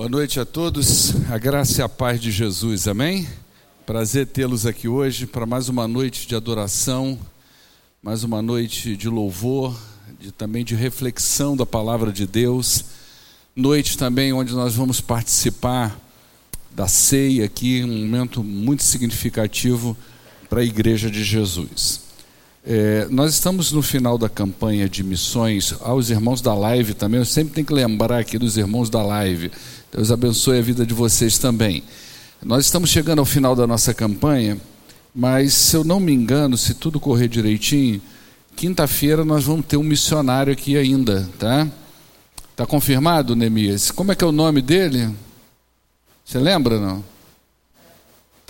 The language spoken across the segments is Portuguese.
Boa noite a todos, a graça e a paz de Jesus, amém? Prazer tê-los aqui hoje para mais uma noite de adoração, mais uma noite de louvor, de, também de reflexão da palavra de Deus, noite também onde nós vamos participar da ceia aqui, um momento muito significativo para a Igreja de Jesus. É, nós estamos no final da campanha de missões aos irmãos da live também. Eu sempre tenho que lembrar aqui dos irmãos da live. Deus abençoe a vida de vocês também. Nós estamos chegando ao final da nossa campanha, mas se eu não me engano, se tudo correr direitinho, quinta-feira nós vamos ter um missionário aqui ainda, tá? Tá confirmado, Neemias? Como é que é o nome dele? Você lembra não?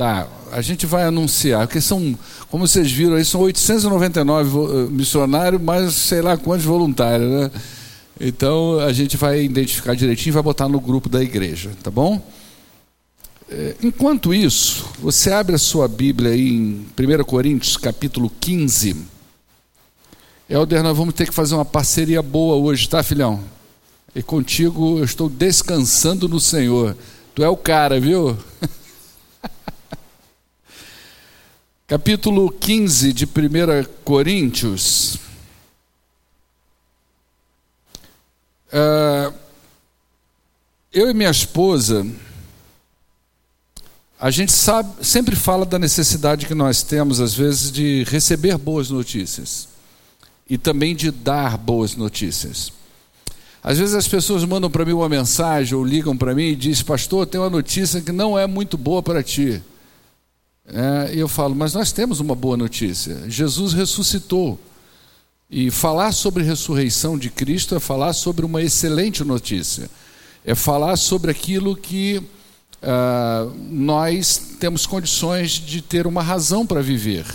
Tá, a gente vai anunciar, porque são, como vocês viram aí, são 899 eh, missionários, mais sei lá quantos voluntários, né? Então a gente vai identificar direitinho e vai botar no grupo da igreja, tá bom? Eh, enquanto isso, você abre a sua Bíblia aí em 1 Coríntios capítulo 15. Helder, nós vamos ter que fazer uma parceria boa hoje, tá, filhão? E contigo eu estou descansando no Senhor. Tu é o cara, viu? capítulo 15 de 1 Coríntios. Uh, eu e minha esposa, a gente sabe, sempre fala da necessidade que nós temos, às vezes, de receber boas notícias e também de dar boas notícias. Às vezes as pessoas mandam para mim uma mensagem ou ligam para mim e dizem, pastor, tem uma notícia que não é muito boa para ti. É, eu falo, mas nós temos uma boa notícia: Jesus ressuscitou. E falar sobre ressurreição de Cristo é falar sobre uma excelente notícia, é falar sobre aquilo que uh, nós temos condições de ter uma razão para viver.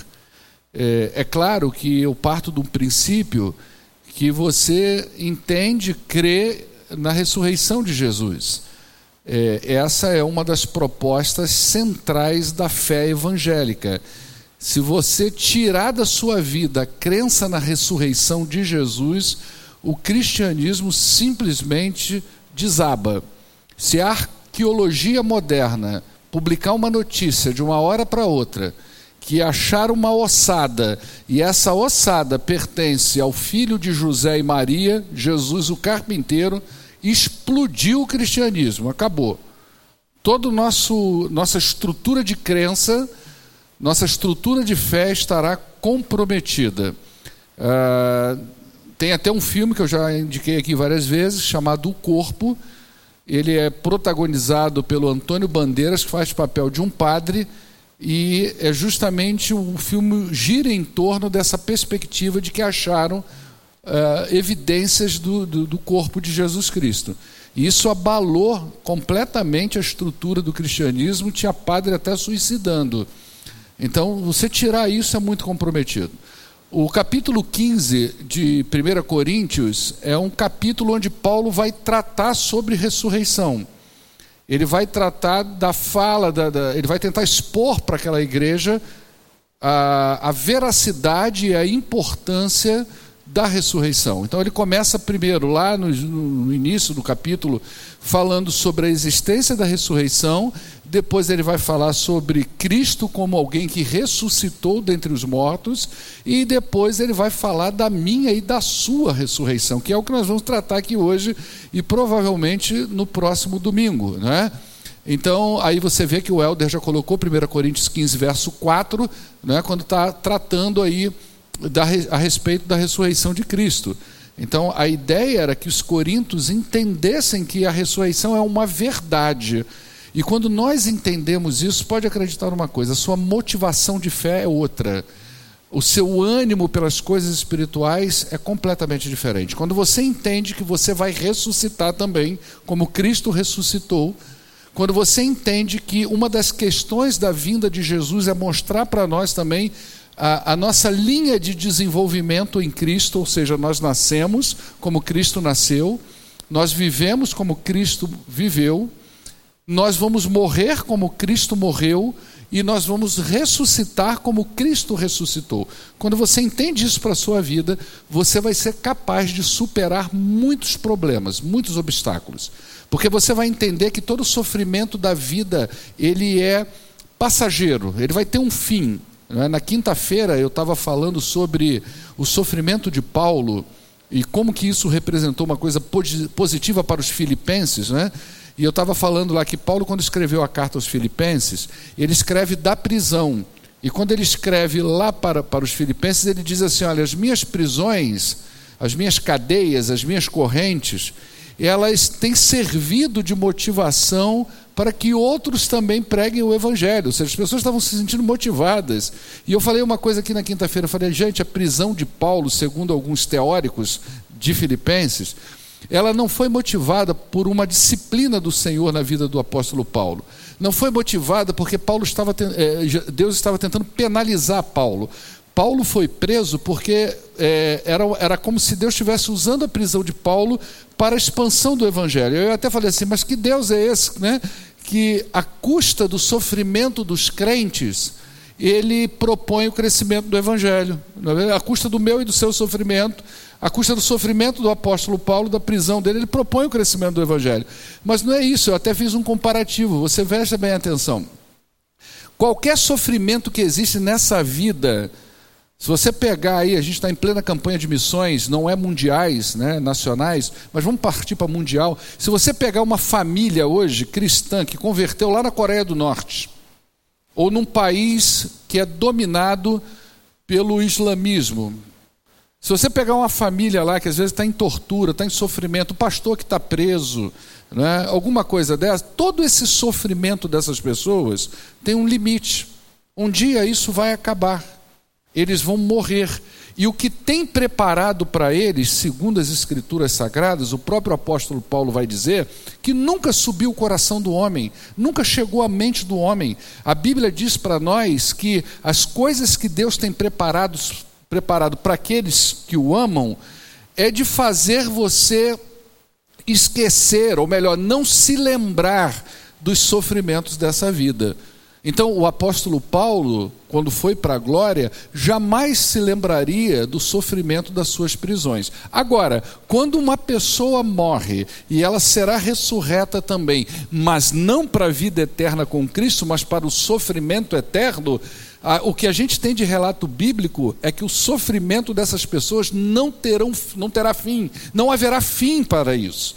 É, é claro que eu parto de um princípio que você entende, crê na ressurreição de Jesus. É, essa é uma das propostas centrais da fé evangélica. Se você tirar da sua vida a crença na ressurreição de Jesus, o cristianismo simplesmente desaba. Se a arqueologia moderna publicar uma notícia de uma hora para outra que acharam uma ossada e essa ossada pertence ao filho de José e Maria, Jesus o carpinteiro, explodiu o cristianismo, acabou. Toda nossa estrutura de crença, nossa estrutura de fé estará comprometida. Uh, tem até um filme que eu já indiquei aqui várias vezes, chamado O Corpo. Ele é protagonizado pelo Antônio Bandeiras, que faz papel de um padre, e é justamente o filme gira em torno dessa perspectiva de que acharam uh, evidências do, do, do corpo de Jesus Cristo. E isso abalou completamente a estrutura do cristianismo, tinha padre até suicidando. Então, você tirar isso é muito comprometido. O capítulo 15 de 1 Coríntios é um capítulo onde Paulo vai tratar sobre ressurreição. Ele vai tratar da fala, da, da, ele vai tentar expor para aquela igreja a, a veracidade e a importância da ressurreição. Então ele começa primeiro, lá no, no, início do capítulo, falando sobre a existência da ressurreição, depois ele vai falar sobre Cristo como alguém que ressuscitou dentre os mortos, e depois ele vai falar da minha e da sua ressurreição, que é o que nós vamos tratar aqui hoje e provavelmente no próximo domingo, não é? Então, aí você vê que o Helder já colocou 1 Coríntios 15, verso 4, né, quando está tratando aí da, a respeito da ressurreição de Cristo. Então, a ideia era que os coríntios entendessem que a ressurreição é uma verdade. E quando nós entendemos isso, pode acreditar numa coisa: a sua motivação de fé é outra. O seu ânimo pelas coisas espirituais é completamente diferente. Quando você entende que você vai ressuscitar também, como Cristo ressuscitou, quando você entende que uma das questões da vinda de Jesus é mostrar para nós também a, a, nossa linha de desenvolvimento em Cristo, ou seja, nós nascemos como Cristo nasceu, nós vivemos como Cristo viveu, nós vamos morrer como Cristo morreu, e nós vamos ressuscitar como Cristo ressuscitou. Quando você entende isso para a sua vida, você vai ser capaz de superar muitos problemas, muitos obstáculos. Porque você vai entender que todo sofrimento da vida, ele é passageiro, ele vai ter um fim. É? Na quinta-feira eu estava falando sobre o sofrimento de Paulo e como que isso representou uma coisa positiva para os filipenses, né? E eu estava falando lá que Paulo, quando escreveu a carta aos filipenses, ele escreve da prisão. E quando ele escreve lá para, para os filipenses, ele diz assim: olha, as minhas prisões, as minhas cadeias, as minhas correntes, elas têm servido de motivação para que outros também preguem o evangelho. Ou seja, as pessoas estavam se sentindo motivadas. E eu falei uma coisa aqui na quinta-feira, falei, gente, a prisão de Paulo, segundo alguns teóricos de Filipenses, ela não foi motivada por uma disciplina do Senhor na vida do apóstolo Paulo. Não foi motivada porque Paulo estava, eh, Deus estava tentando penalizar Paulo. Paulo foi preso porque é, era, era como se Deus estivesse usando a prisão de Paulo para a expansão do evangelho. Eu até falei assim, mas que Deus é esse, né? Que a custa do sofrimento dos crentes, ele propõe o crescimento do evangelho. É a custa do meu e do seu sofrimento, a custa do sofrimento do apóstolo Paulo, da prisão dele, ele propõe o crescimento do evangelho. Mas não é isso, eu até fiz um comparativo, você veja bem atenção. Qualquer sofrimento que existe nessa vida, se você pegar aí, a gente está em plena campanha de missões, não é mundiais, né, nacionais, mas vamos partir para mundial. Se você pegar uma família hoje cristã que converteu lá na Coreia do Norte, ou num país que é dominado pelo islamismo, se você pegar uma família lá que às vezes está em tortura, está em sofrimento, o pastor que está preso, né, alguma coisa dessa, todo esse sofrimento dessas pessoas tem um limite. Um dia isso vai acabar eles vão morrer. E o que tem preparado para eles, segundo as Escrituras Sagradas, o próprio apóstolo Paulo vai dizer que nunca subiu o coração do homem, nunca chegou à mente do homem. A Bíblia diz para nós que as coisas que Deus tem preparado, preparado para aqueles que o amam é de fazer você esquecer, ou melhor, não se lembrar dos sofrimentos dessa vida. Então, o apóstolo Paulo, quando foi para a glória, jamais se lembraria do sofrimento das suas prisões. Agora, quando uma pessoa morre e ela será ressurreta também, mas não para a vida eterna com Cristo, mas para o sofrimento eterno, o que a gente tem de relato bíblico é que o sofrimento dessas pessoas não, terão, não terá fim, não haverá fim para isso.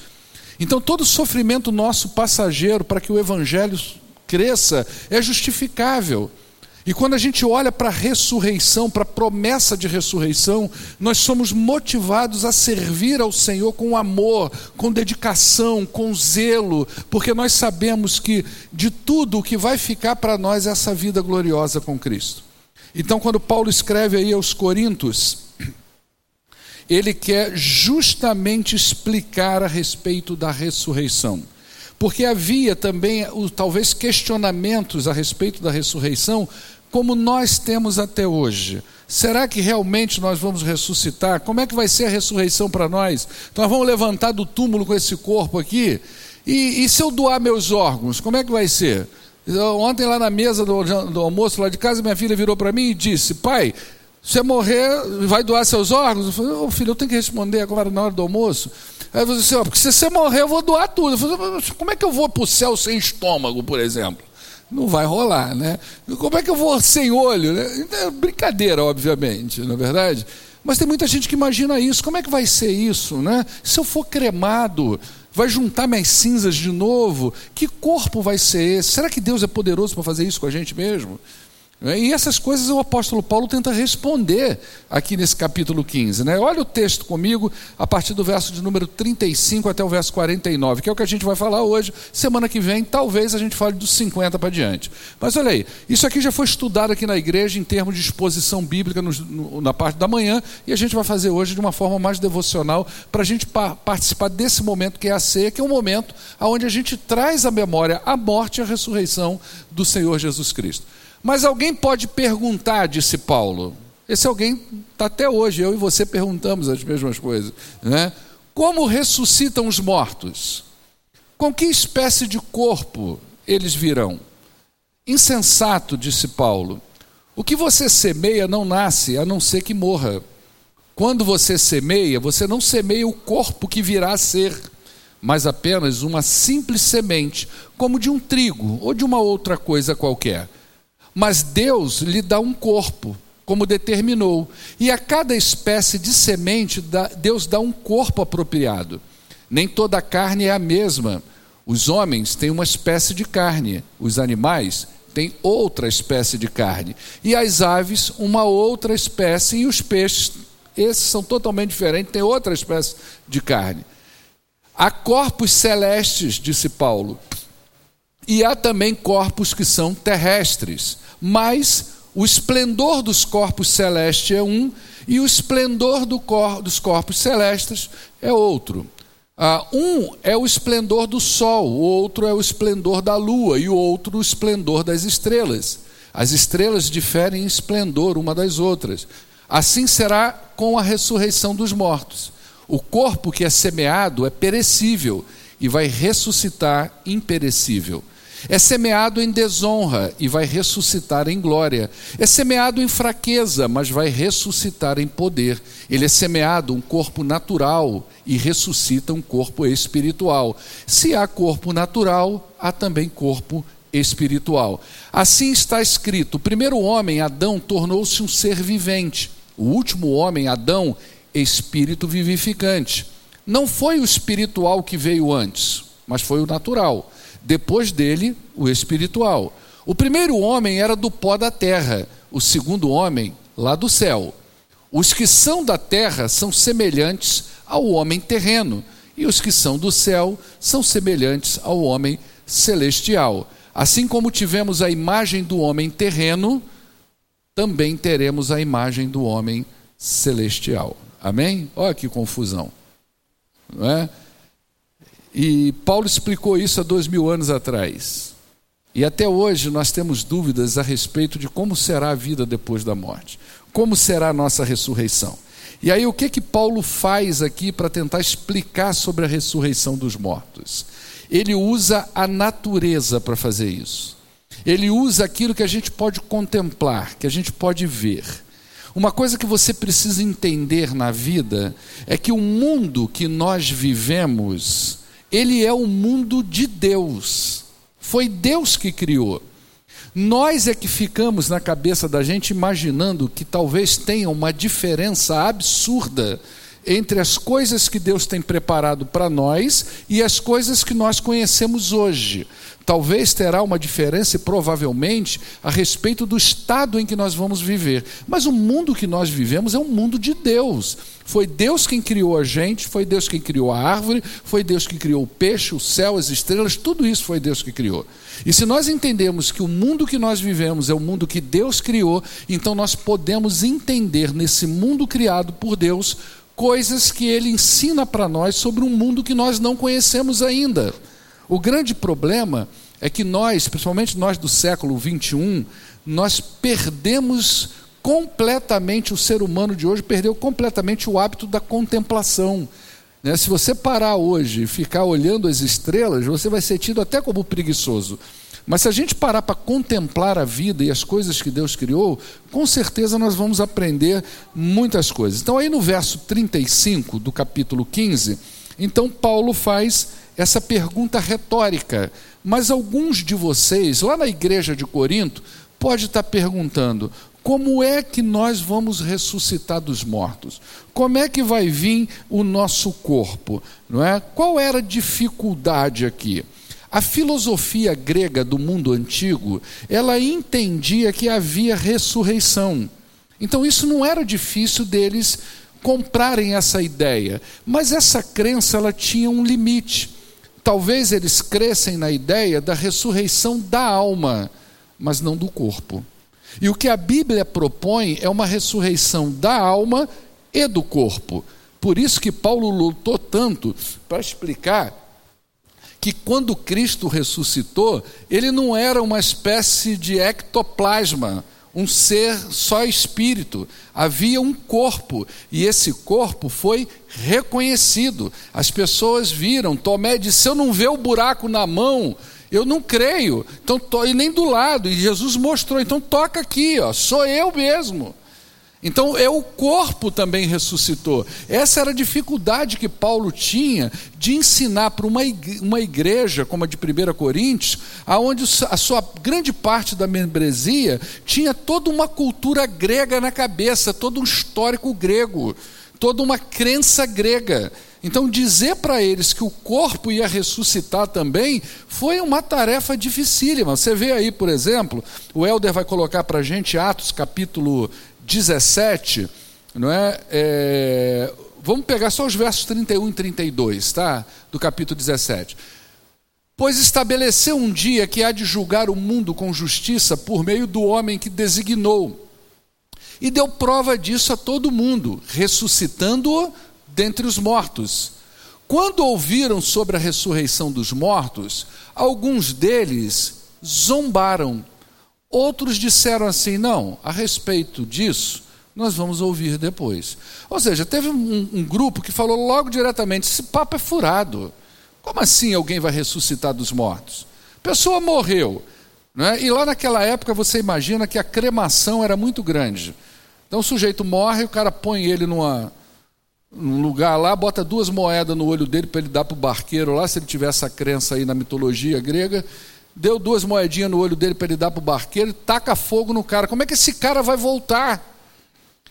Então, todo sofrimento nosso passageiro, para que o evangelho cresça, é justificável. E quando a gente olha para a ressurreição, para a promessa de ressurreição, nós somos motivados a servir ao Senhor com amor, com dedicação, com zelo, porque nós sabemos que de tudo o que vai ficar para nós é essa vida gloriosa com Cristo. Então, quando Paulo escreve aí aos Coríntios, ele quer justamente explicar a respeito da ressurreição. Porque havia também, talvez, questionamentos a respeito da ressurreição, como nós temos até hoje. Será que realmente nós vamos ressuscitar? Como é que vai ser a ressurreição para nós? Então, nós vamos levantar do túmulo com esse corpo aqui? E, e se eu doar meus órgãos, como é que vai ser? Ontem, lá na mesa do, do almoço, lá de casa, minha filha virou para mim e disse: Pai, você morrer, vai doar seus órgãos? Eu falei: oh, Filho, eu tenho que responder agora na hora do almoço. Aí você assim, ó, porque se você morrer, eu vou doar tudo. Eu falei, como é que eu vou para o céu sem estômago, por exemplo? Não vai rolar, né? Como é que eu vou sem olho? Né? É brincadeira, obviamente, não é verdade? Mas tem muita gente que imagina isso. Como é que vai ser isso, né? Se eu for cremado, vai juntar minhas cinzas de novo? Que corpo vai ser esse? Será que Deus é poderoso para fazer isso com a gente mesmo? Né? E essas coisas o apóstolo Paulo tenta responder aqui nesse capítulo 15. Né? Olha o texto comigo, a partir do verso de número 35 até o verso 49, que é o que a gente vai falar hoje. Semana que vem, talvez a gente fale dos 50 para diante. Mas olha aí, isso aqui já foi estudado aqui na igreja em termos de exposição bíblica no, no, na parte da manhã, e a gente vai fazer hoje de uma forma mais devocional para a gente pa participar desse momento que é a ceia, que é um momento onde a gente traz à memória a morte e a ressurreição do Senhor Jesus Cristo. Mas alguém pode perguntar, disse Paulo. Esse alguém está até hoje, eu e você perguntamos as mesmas coisas. Né? Como ressuscitam os mortos? Com que espécie de corpo eles virão? Insensato, disse Paulo. O que você semeia não nasce, a não ser que morra. Quando você semeia, você não semeia o corpo que virá a ser, mas apenas uma simples semente, como de um trigo ou de uma outra coisa qualquer. Mas Deus lhe dá um corpo, como determinou, e a cada espécie de semente Deus dá um corpo apropriado. Nem toda a carne é a mesma. Os homens têm uma espécie de carne, os animais tem outra espécie de carne. E as aves, uma outra espécie. E os peixes, esses são totalmente diferentes, têm outra espécie de carne. Há corpos celestes, disse Paulo, e há também corpos que são terrestres. Mas o esplendor dos corpos celestes é um e o esplendor do cor, dos corpos celestes é outro. Ah, um é o esplendor do sol, o outro é o esplendor da lua e o outro o esplendor das estrelas. As estrelas diferem em esplendor uma das outras. Assim será com a ressurreição dos mortos. O corpo que é semeado é perecível e vai ressuscitar imperecível. É semeado em desonra e vai ressuscitar em glória. É semeado em fraqueza, mas vai ressuscitar em poder. Ele é semeado um corpo natural e ressuscita um corpo espiritual. Se há corpo natural, há também corpo espiritual. Assim está escrito: o primeiro homem, Adão, tornou-se um ser vivente. O último homem, Adão, espírito vivificante. Não foi o espiritual que veio antes, mas foi o natural. Depois dele, o espiritual. O primeiro homem era do pó da terra, o segundo homem, lá do céu. Os que são da terra são semelhantes ao homem terreno, e os que são do céu são semelhantes ao homem celestial. Assim como tivemos a imagem do homem terreno, também teremos a imagem do homem celestial. Amém? Olha que confusão. Não é? E Paulo explicou isso há dois mil anos atrás. E até hoje nós temos dúvidas a respeito de como será a vida depois da morte, como será a nossa ressurreição. E aí o que que Paulo faz aqui para tentar explicar sobre a ressurreição dos mortos? Ele usa a natureza para fazer isso. Ele usa aquilo que a gente pode contemplar, que a gente pode ver. Uma coisa que você precisa entender na vida é que o mundo que nós vivemos ele é o mundo de Deus. Foi Deus que criou. Nós é que ficamos na cabeça da gente imaginando que talvez tenha uma diferença absurda entre as coisas que Deus tem preparado para nós e as coisas que nós conhecemos hoje. Talvez terá uma diferença e provavelmente a respeito do estado em que nós vamos viver. Mas o mundo que nós vivemos é um mundo de Deus. Foi Deus quem criou a gente, foi Deus quem criou a árvore, foi Deus que criou o peixe, o céu, as estrelas, tudo isso foi Deus que criou. E se nós entendemos que o mundo que nós vivemos é o mundo que Deus criou, então nós podemos entender nesse mundo criado por Deus coisas que ele ensina para nós sobre um mundo que nós não conhecemos ainda. O grande problema é que nós, principalmente nós do século 21, nós perdemos completamente, o ser humano de hoje perdeu completamente o hábito da contemplação. Né? Se você parar hoje e ficar olhando as estrelas, você vai ser tido até como preguiçoso. Mas se a gente parar para contemplar a vida e as coisas que Deus criou, com certeza nós vamos aprender muitas coisas. Então, aí no verso 35 do capítulo 15, então Paulo faz essa pergunta retórica. Mas alguns de vocês, lá na igreja de Corinto, pode estar perguntando: como é que nós vamos ressuscitar dos mortos? Como é que vai vir o nosso corpo? Não é? Qual era a dificuldade aqui? A filosofia grega do mundo antigo, ela entendia que havia ressurreição. Então isso não era difícil deles comprarem essa ideia, mas essa crença ela tinha um limite. Talvez eles crescem na ideia da ressurreição da alma, mas não do corpo. E o que a Bíblia propõe é uma ressurreição da alma e do corpo. Por isso que Paulo lutou tanto para explicar que quando Cristo ressuscitou, ele não era uma espécie de ectoplasma, um ser só espírito. Havia um corpo e esse corpo foi reconhecido. As pessoas viram. Tomé disse: Se eu não ver o buraco na mão, Eu não creio. Então, to... e nem do lado. E Jesus mostrou. Então, toca aqui, ó. Sou eu mesmo. Então, é o corpo também ressuscitou. Essa era a dificuldade que Paulo tinha de ensinar para uma igreja, como a de 1 Coríntios, aonde a sua grande parte da membresia tinha toda uma cultura grega na cabeça, todo um histórico grego, toda uma crença grega. Então, dizer para eles que o corpo ia ressuscitar também foi uma tarefa dificílima. Você vê aí, por exemplo, o Helder vai colocar para a gente Atos capítulo 17, não é? é? Vamos pegar só os versos 31 e 32, tá? Do capítulo 17. Pois estabeleceu um dia que há de julgar o mundo com justiça por meio do homem que designou. E deu prova disso a todo mundo, ressuscitando-o dentre os mortos. Quando ouviram sobre a ressurreição dos mortos, alguns deles zombaram. Outros disseram assim: não, a respeito disso, nós vamos ouvir depois. Ou seja, teve um, um grupo que falou logo diretamente: esse papo é furado. Como assim alguém vai ressuscitar dos mortos? A pessoa morreu. Né? E lá naquela época você imagina que a cremação era muito grande. Então o sujeito morre, o cara põe ele numa, num lugar lá, bota duas moedas no olho dele para ele dar para o barqueiro lá, se ele tiver essa crença aí na mitologia grega, deu duas moedinhas no olho dele para ele dar para o barqueiro, taca fogo no cara. Como é que esse cara vai voltar?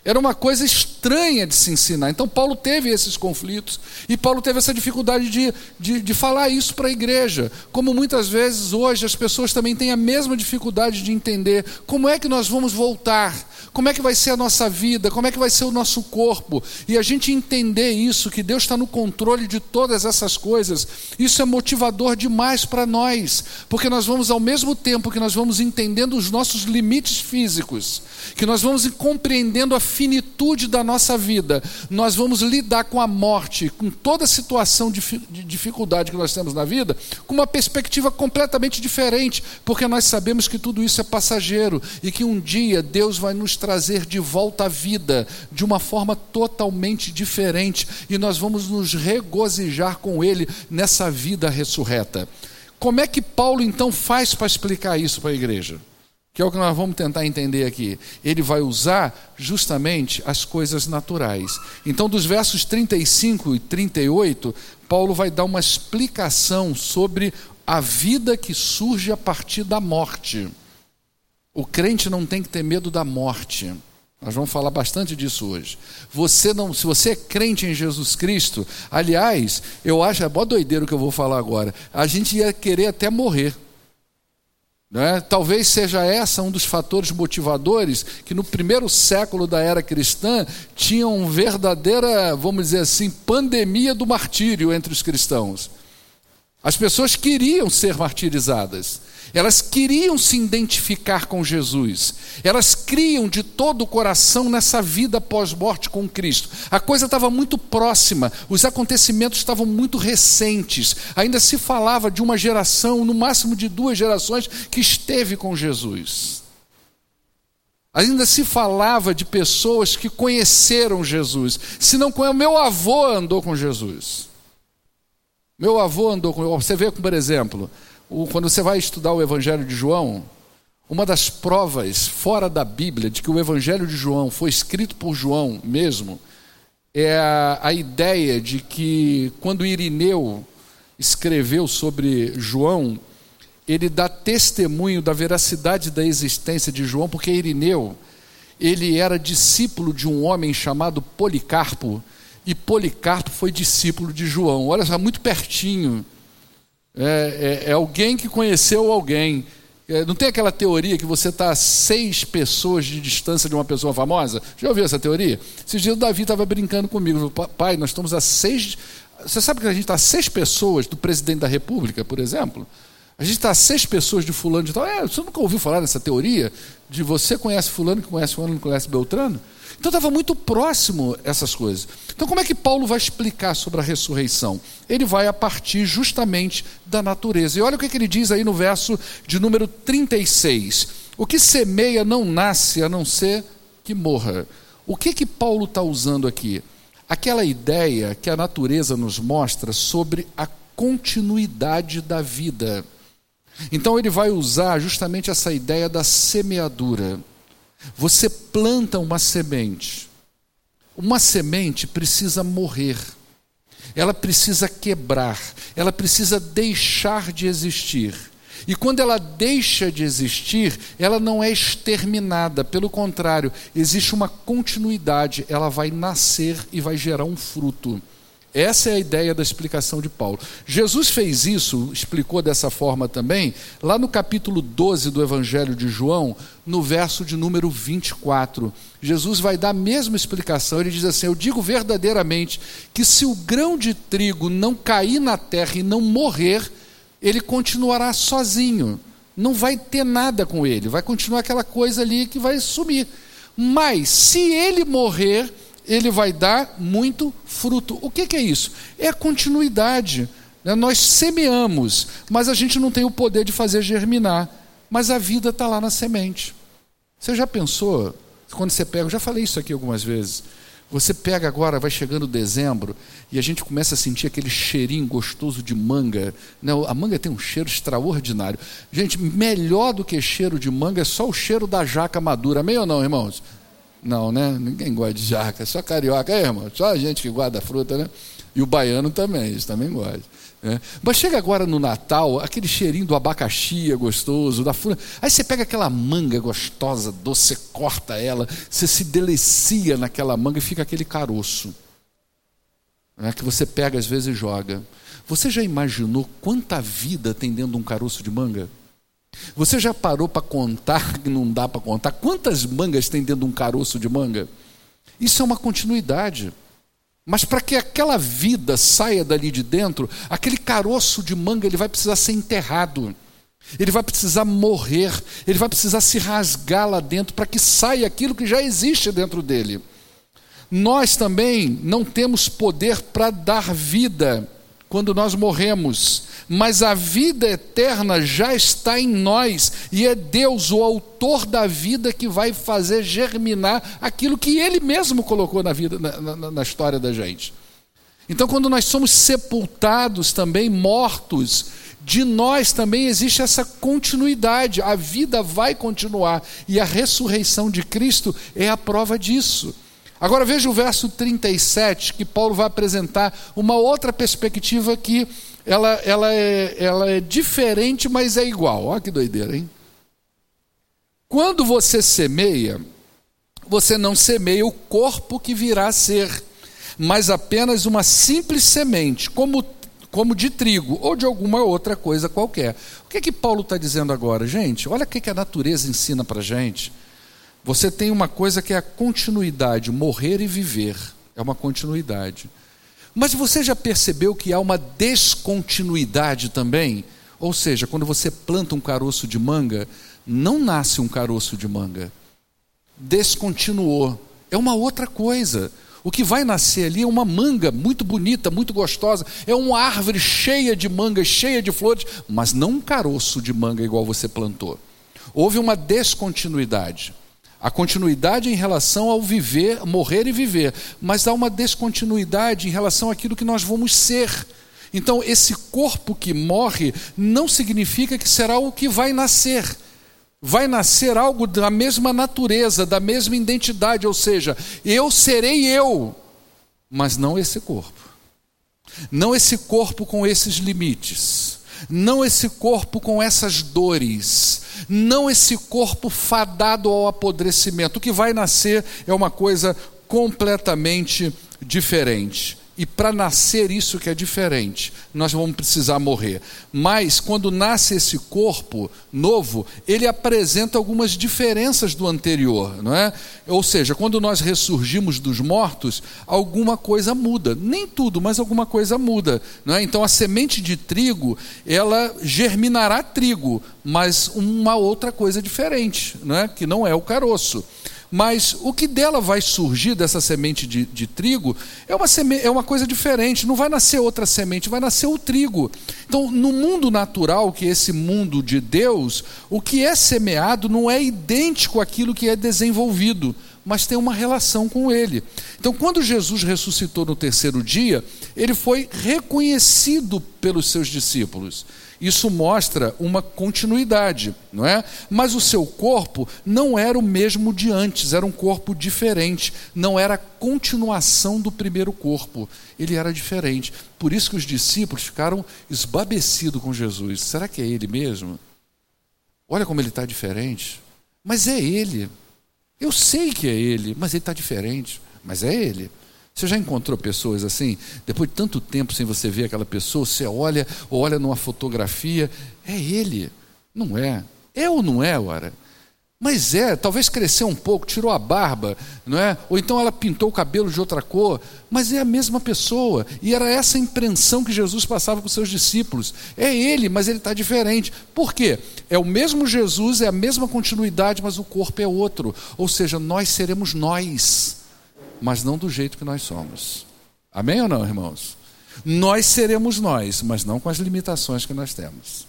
Era uma coisa estranha de se ensinar. Então, Paulo teve esses conflitos e Paulo teve essa dificuldade de, de, de falar isso para a igreja. Como muitas vezes hoje as pessoas também têm a mesma dificuldade de entender como é que nós vamos voltar, como é que vai ser a nossa vida, como é que vai ser o nosso corpo. E a gente entender isso, que Deus está no controle de todas essas coisas, isso é motivador demais para nós, porque nós vamos, ao mesmo tempo que nós vamos entendendo os nossos limites físicos, que nós vamos compreendendo a finitude da nossa vida, nós vamos lidar com a morte, com toda a situação de dificuldade que nós temos na vida, com uma perspectiva completamente diferente, porque nós sabemos que tudo isso é passageiro e que um dia Deus vai nos trazer de volta à vida de uma forma totalmente diferente e nós vamos nos regozijar com Ele nessa vida ressurreta. Como é que Paulo então faz para explicar isso para a igreja? Que é o que nós vamos tentar entender aqui. Ele vai usar justamente as coisas naturais. Então, dos versos 35 e 38, Paulo vai dar uma explicação sobre a vida que surge a partir da morte. O crente não tem que ter medo da morte. Nós vamos falar bastante disso hoje. Você não, se você é crente em Jesus Cristo, aliás, eu acho, é mó doideiro que eu vou falar agora. A gente ia querer até morrer. É? Talvez seja essa um dos fatores motivadores que no primeiro século da era cristã tinham verdadeira, vamos dizer assim, pandemia do martírio entre os cristãos. As pessoas queriam ser martirizadas. Elas queriam se identificar com Jesus. Elas criam de todo o coração nessa vida pós-morte com Cristo. A coisa estava muito próxima, os acontecimentos estavam muito recentes. Ainda se falava de uma geração, no máximo de duas gerações, que esteve com Jesus. Ainda se falava de pessoas que conheceram Jesus. Se não conhece, meu avô andou com Jesus. Meu avô andou com. Você vê, por exemplo, quando você vai estudar o Evangelho de João, uma das provas fora da Bíblia de que o Evangelho de João foi escrito por João mesmo é a, a ideia de que quando Irineu escreveu sobre João, ele dá testemunho da veracidade da existência de João, porque Irineu ele era discípulo de um homem chamado Policarpo, e Policarpo foi discípulo de João. Olha só, muito pertinho é, é, é alguém que conheceu alguém. É, não tem aquela teoria que você está a seis pessoas de distância de uma pessoa famosa? Já ouviu essa teoria? Esses dias o Davi estava brincando comigo. Pai, nós estamos a seis. Você sabe que a gente está a seis pessoas do presidente da República, por exemplo? A gente está seis pessoas de fulano de tal. É, você nunca ouviu falar dessa teoria? De você conhece fulano que conhece fulano que conhece Beltrano? Então estava muito próximo essas coisas. Então, como é que Paulo vai explicar sobre a ressurreição? Ele vai a partir justamente da natureza. E olha o que, que ele diz aí no verso de número 36. O que semeia não nasce a não ser que morra. O que, que Paulo está usando aqui? Aquela ideia que a natureza nos mostra sobre a continuidade da vida. Então ele vai usar justamente essa ideia da semeadura. Você planta uma semente. Uma semente precisa morrer. Ela precisa quebrar, ela precisa deixar de existir. E quando ela deixa de existir, ela não é exterminada, pelo contrário, existe uma continuidade, ela vai nascer e vai gerar um fruto. Essa é a ideia da explicação de Paulo. Jesus fez isso, explicou dessa forma também, lá no capítulo 12 do Evangelho de João, no verso de número 24. Jesus vai dar a mesma explicação, ele diz assim: Eu digo verdadeiramente que se o grão de trigo não cair na terra e não morrer, ele continuará sozinho, não vai ter nada com ele, vai continuar aquela coisa ali que vai sumir. Mas se ele morrer, ele vai dar muito fruto. O que, que é isso? É a continuidade. Né? Nós semeamos, mas a gente não tem o poder de fazer germinar. Mas a vida está lá na semente. Você já pensou, quando você pega, eu já falei isso aqui algumas vezes. Você pega agora, vai chegando dezembro, e a gente começa a sentir aquele cheirinho gostoso de manga. Né? A manga tem um cheiro extraordinário. Gente, melhor do que cheiro de manga é só o cheiro da jaca madura. Meio ou não, irmãos? Não, né? Ninguém gosta de jaca, só carioca, é, irmão? Só a gente que guarda fruta, né? E o baiano também, eles também gostam. Né? Mas chega agora no Natal, aquele cheirinho do abacaxi é gostoso, da fruta. Aí você pega aquela manga gostosa, doce, você corta ela, você se delicia naquela manga e fica aquele caroço. Né? Que você pega às vezes e joga. Você já imaginou quanta vida tem dentro de um caroço de manga? Você já parou para contar, que não dá para contar, quantas mangas tem dentro de um caroço de manga? Isso é uma continuidade. Mas para que aquela vida saia dali de dentro, aquele caroço de manga ele vai precisar ser enterrado. Ele vai precisar morrer, ele vai precisar se rasgar lá dentro para que saia aquilo que já existe dentro dele. Nós também não temos poder para dar vida quando nós morremos, mas a vida eterna já está em nós, e é Deus, o autor da vida, que vai fazer germinar aquilo que Ele mesmo colocou na vida, na, na, na história da gente. Então, quando nós somos sepultados também, mortos, de nós também existe essa continuidade, a vida vai continuar, e a ressurreição de Cristo é a prova disso. Agora veja o verso 37, que Paulo vai apresentar uma outra perspectiva que ela, ela, é, ela é diferente, mas é igual. Olha que doideira, hein? Quando você semeia, você não semeia o corpo que virá a ser, mas apenas uma simples semente, como, como de trigo ou de alguma outra coisa qualquer. O que é que Paulo está dizendo agora? Gente, olha o que, que a natureza ensina para a gente. Você tem uma coisa que é a continuidade, morrer e viver. É uma continuidade. Mas você já percebeu que há uma descontinuidade também? Ou seja, quando você planta um caroço de manga, não nasce um caroço de manga. Descontinuou. É uma outra coisa. O que vai nascer ali é uma manga muito bonita, muito gostosa. É uma árvore cheia de mangas, cheia de flores, mas não um caroço de manga igual você plantou. Houve uma descontinuidade. A continuidade em relação ao viver, morrer e viver, mas há uma descontinuidade em relação àquilo que nós vamos ser. Então, esse corpo que morre não significa que será o que vai nascer. Vai nascer algo da mesma natureza, da mesma identidade, ou seja, eu serei eu, mas não esse corpo. Não esse corpo com esses limites não esse corpo com essas dores, não esse corpo fadado ao apodrecimento. O que vai nascer é uma coisa completamente diferente. E para nascer isso que é diferente, nós vamos precisar morrer. Mas quando nasce esse corpo novo, ele apresenta algumas diferenças do anterior, não é? Ou seja, quando nós ressurgimos dos mortos, alguma coisa muda. Nem tudo, mas alguma coisa muda, não é? Então a semente de trigo, ela germinará trigo, mas uma outra coisa diferente, não é? Que não é o caroço. Mas o que dela vai surgir, dessa semente de, de trigo, é uma, seme, é uma coisa diferente. Não vai nascer outra semente, vai nascer o trigo. Então, no mundo natural, que é esse mundo de Deus, o que é semeado não é idêntico àquilo que é desenvolvido, mas tem uma relação com ele. Então, quando Jesus ressuscitou no terceiro dia, ele foi reconhecido pelos seus discípulos. Isso mostra uma continuidade, não é? Mas o seu corpo não era o mesmo de antes, era um corpo diferente, não era a continuação do primeiro corpo, ele era diferente. Por isso que os discípulos ficaram esbabecidos com Jesus. Será que é ele mesmo? Olha como ele está diferente. Mas é ele. Eu sei que é ele, mas ele está diferente. Mas é ele. Você já encontrou pessoas assim? Depois de tanto tempo sem você ver aquela pessoa, você olha, olha numa fotografia, é ele. Não é. É ou não é, ora? Mas é, talvez cresceu um pouco, tirou a barba, não é? Ou então ela pintou o cabelo de outra cor, mas é a mesma pessoa. E era essa impressão que Jesus passava os seus discípulos. É ele, mas ele está diferente. Por quê? É o mesmo Jesus, é a mesma continuidade, mas o corpo é outro. Ou seja, nós seremos nós mas não do jeito que nós somos. Amém ou não, irmãos? Nós seremos nós, mas não com as limitações que nós temos.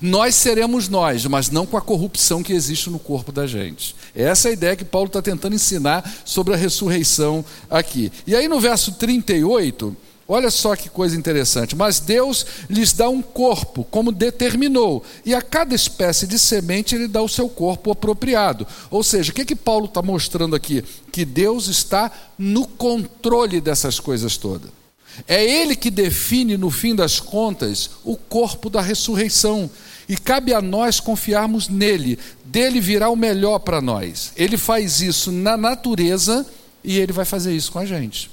Nós seremos nós, mas não com a corrupção que existe no corpo da gente. Essa é a ideia que Paulo está tentando ensinar sobre a ressurreição aqui. E aí no verso 38, Olha só que coisa interessante. Mas Deus lhes dá um corpo, como determinou, e a cada espécie de semente ele dá o seu corpo apropriado. Ou seja, o que, que Paulo está mostrando aqui? Que Deus está no controle dessas coisas todas. É Ele que define, no fim das contas, o corpo da ressurreição. E cabe a nós confiarmos nele. Dele virá o melhor para nós. Ele faz isso na natureza e ele vai fazer isso com a gente.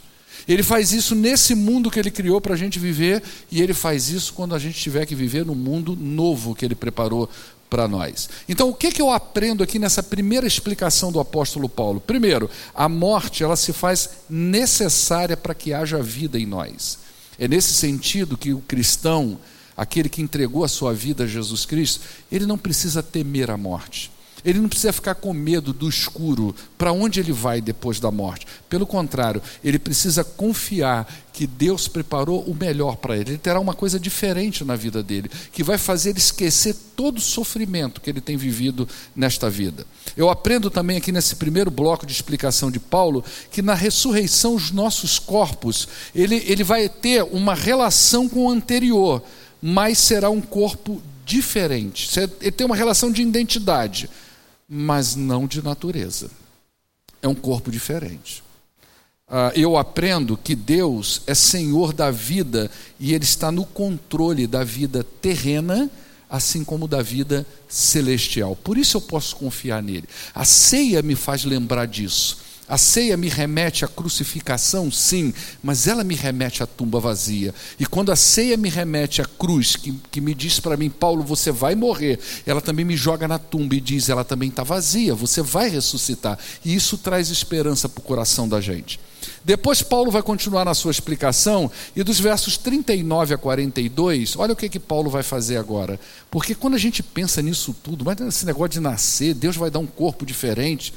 Ele faz isso nesse mundo que ele criou para a gente viver, e ele faz isso quando a gente tiver que viver no mundo novo que ele preparou para nós. Então, o que, que eu aprendo aqui nessa primeira explicação do apóstolo Paulo? Primeiro, a morte ela se faz necessária para que haja vida em nós. É nesse sentido que o cristão, aquele que entregou a sua vida a Jesus Cristo, ele não precisa temer a morte. Ele não precisa ficar com medo do escuro, para onde ele vai depois da morte. Pelo contrário, ele precisa confiar que Deus preparou o melhor para ele. Ele terá uma coisa diferente na vida dele, que vai fazer ele esquecer todo o sofrimento que ele tem vivido nesta vida. Eu aprendo também aqui nesse primeiro bloco de explicação de Paulo que na ressurreição os nossos corpos, ele, ele vai ter uma relação com o anterior, mas será um corpo diferente. Ele tem uma relação de identidade mas não de natureza. É um corpo diferente. Uh, eu aprendo que Deus é Senhor da vida e Ele está no controle da vida terrena, assim como da vida celestial. Por isso eu posso confiar nele. A ceia me faz lembrar disso. A ceia me remete à crucificação, sim, mas ela me remete à tumba vazia. E quando a ceia me remete à cruz, que, que me diz para mim, Paulo, você vai morrer, ela também me joga na tumba e diz, ela também está vazia, você vai ressuscitar. E isso traz esperança para o coração da gente. Depois, Paulo vai continuar na sua explicação, e dos versos 39 a 42, olha o que, que Paulo vai fazer agora. Porque quando a gente pensa nisso tudo, mas nesse negócio de nascer, Deus vai dar um corpo diferente.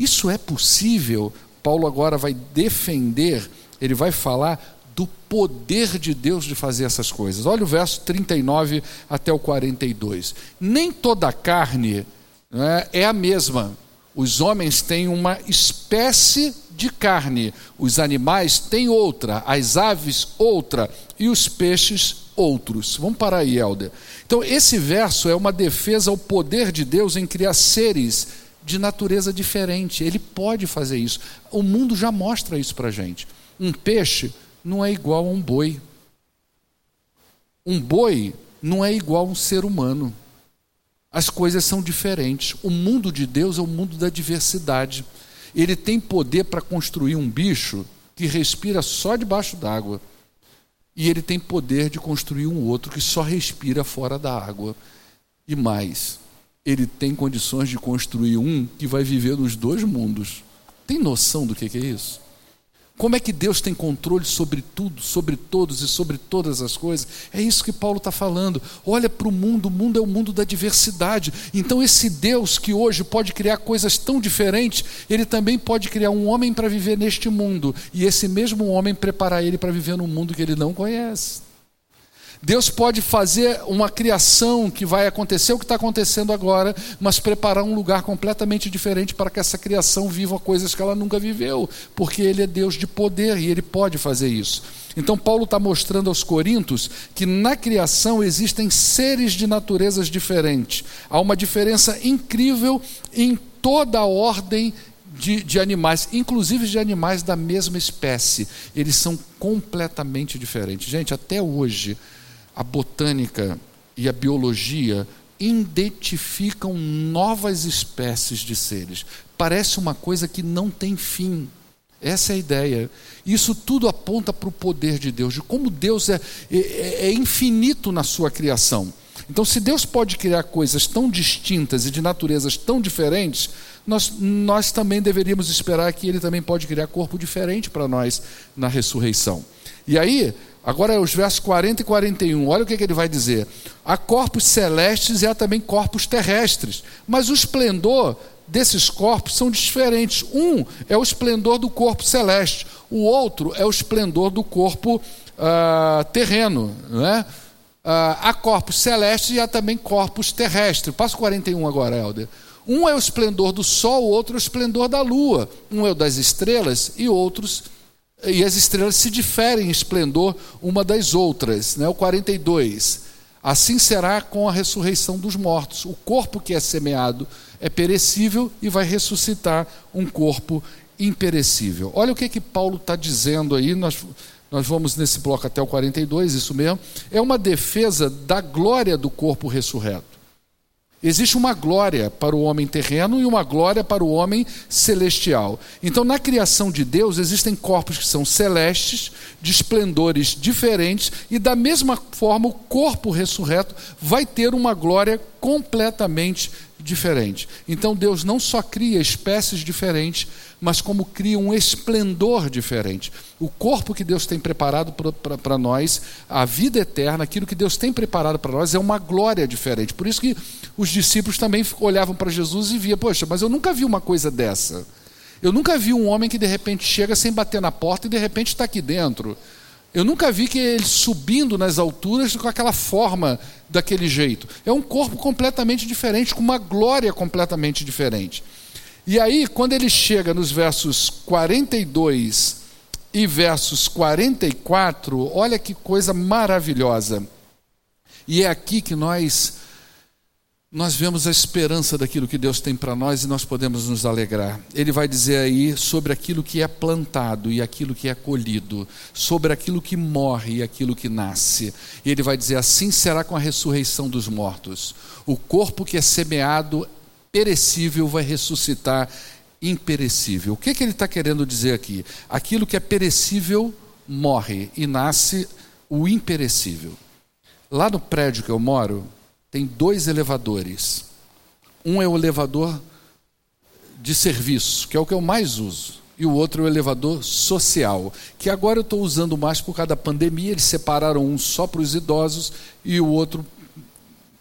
Isso é possível? Paulo agora vai defender, ele vai falar do poder de Deus de fazer essas coisas. Olha o verso 39 até o 42. Nem toda carne né, é a mesma. Os homens têm uma espécie de carne, os animais têm outra, as aves outra e os peixes outros. Vamos parar aí, Helder. Então, esse verso é uma defesa ao poder de Deus em criar seres de natureza diferente. Ele pode fazer isso. O mundo já mostra isso para a gente. Um peixe não é igual a um boi. Um boi não é igual a um ser humano. As coisas são diferentes. O mundo de Deus é o mundo da diversidade. Ele tem poder para construir um bicho que respira só debaixo d'água. E ele tem poder de construir um outro que só respira fora da água. E mais, ele tem condições de construir um que vai viver nos dois mundos. Tem noção do que é isso? Como é que Deus tem controle sobre tudo, sobre todos e sobre todas as coisas? É isso que Paulo está falando. Olha para o mundo, o mundo é o mundo da diversidade. Então, esse Deus que hoje pode criar coisas tão diferentes, ele também pode criar um homem para viver neste mundo, e esse mesmo homem preparar ele para viver num mundo que ele não conhece. Deus pode fazer uma criação que vai acontecer o que está acontecendo agora, mas preparar um lugar completamente diferente para que essa criação viva coisas que ela nunca viveu, porque Ele é Deus de poder e Ele pode fazer isso. Então, Paulo está mostrando aos Coríntios que na criação existem seres de naturezas diferentes. Há uma diferença incrível em toda a ordem de, de, animais, inclusive de animais da mesma espécie. Eles são completamente diferentes. Gente, até hoje a botânica e a biologia identificam novas espécies de seres. Parece uma coisa que não tem fim. Essa é a ideia. Isso tudo aponta para o poder de Deus, de como Deus é, é, é, infinito na sua criação. Então, se Deus pode criar coisas tão distintas e de naturezas tão diferentes, nós, nós também deveríamos esperar que Ele também pode criar corpo diferente para nós na ressurreição. E aí, Agora é os versos 40 e 41. Olha o que, que, ele vai dizer. Há corpos celestes e há também corpos terrestres. Mas o esplendor desses corpos são diferentes. Um é o esplendor do corpo celeste, o outro é o esplendor do corpo uh, terreno. Né? Uh, há corpos celestes e há também corpos terrestres. Passo 41 agora, Helder. Um é o esplendor do sol, o outro é o esplendor da lua. Um é o das estrelas e outros e as estrelas se diferem em esplendor uma das outras. Né? O 42. Assim será com a ressurreição dos mortos. O corpo que é semeado é perecível e vai ressuscitar um corpo imperecível. Olha o que, que Paulo está dizendo aí, nós, nós vamos nesse bloco até o 42, isso mesmo. É uma defesa da glória do corpo ressurreto. Existe uma glória para o homem terreno e uma glória para o homem celestial. Então, na criação de Deus, existem corpos que são celestes, de esplendores diferentes, e da mesma forma, o corpo ressurreto vai ter uma glória completamente diferente. Então, Deus não só cria espécies diferentes, mas como cria um esplendor diferente. O corpo que Deus tem preparado para nós, a vida eterna, aquilo que Deus tem preparado para nós, é uma glória diferente. Por isso que os discípulos também olhavam para Jesus e via, poxa, mas eu nunca vi uma coisa dessa. Eu nunca vi um homem que de repente chega sem bater na porta e de repente está aqui dentro. Eu nunca vi que ele subindo nas alturas com aquela forma, daquele jeito. É um corpo completamente diferente, com uma glória completamente diferente. E aí, quando ele chega nos versos 42 e versos 44, olha que coisa maravilhosa. E é aqui que nós nós vemos a esperança daquilo que Deus tem para nós e nós podemos nos alegrar. Ele vai dizer aí sobre aquilo que é plantado e aquilo que é colhido, sobre aquilo que morre e aquilo que nasce. E ele vai dizer: assim será com a ressurreição dos mortos. O corpo que é semeado perecível vai ressuscitar imperecível. O que, que ele está querendo dizer aqui? Aquilo que é perecível morre e nasce o imperecível. Lá no prédio que eu moro, tem dois elevadores. Um é o elevador de serviço, que é o que eu mais uso, e o outro é o elevador social, que agora eu estou usando mais por causa da pandemia. Eles separaram um só para os idosos e o outro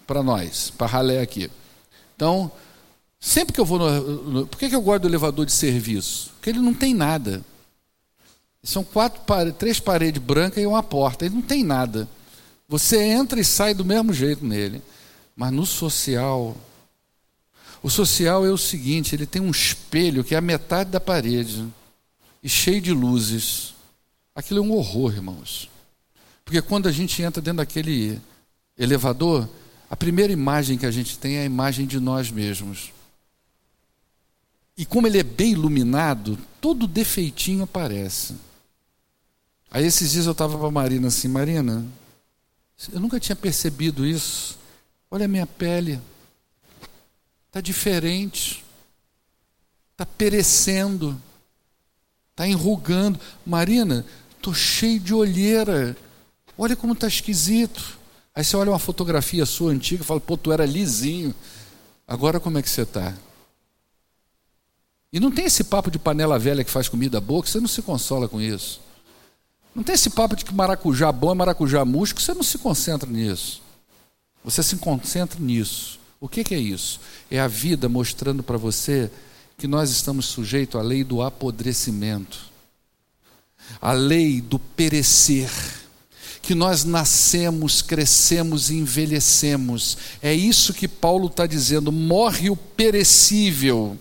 para nós, para ralé aqui. Então, Sempre que eu vou no, no, Por que, que eu gosto do elevador de serviço? Porque ele não tem nada. São quatro, três paredes brancas e uma porta. Ele não tem nada. Você entra e sai do mesmo jeito nele. Mas no social. O social é o seguinte: ele tem um espelho que é a metade da parede e cheio de luzes. Aquilo é um horror, irmãos. Porque quando a gente entra dentro daquele elevador, a primeira imagem que a gente tem é a imagem de nós mesmos. E como ele é bem iluminado, todo defeitinho aparece. Aí esses dias eu estava para a Marina assim, Marina, eu nunca tinha percebido isso. Olha a minha pele. Está diferente. Está perecendo. Está enrugando. Marina, estou cheio de olheira. Olha como está esquisito. Aí você olha uma fotografia sua antiga e fala, pô, tu era lisinho. Agora como é que você está? E não tem esse papo de panela velha que faz comida boa, que você não se consola com isso. Não tem esse papo de que maracujá bom é maracujá murcho, que você não se concentra nisso. Você se concentra nisso. O que, que é isso? É a vida mostrando para você que nós estamos sujeitos à lei do apodrecimento, à lei do perecer, que nós nascemos, crescemos e envelhecemos. É isso que Paulo está dizendo: morre o perecível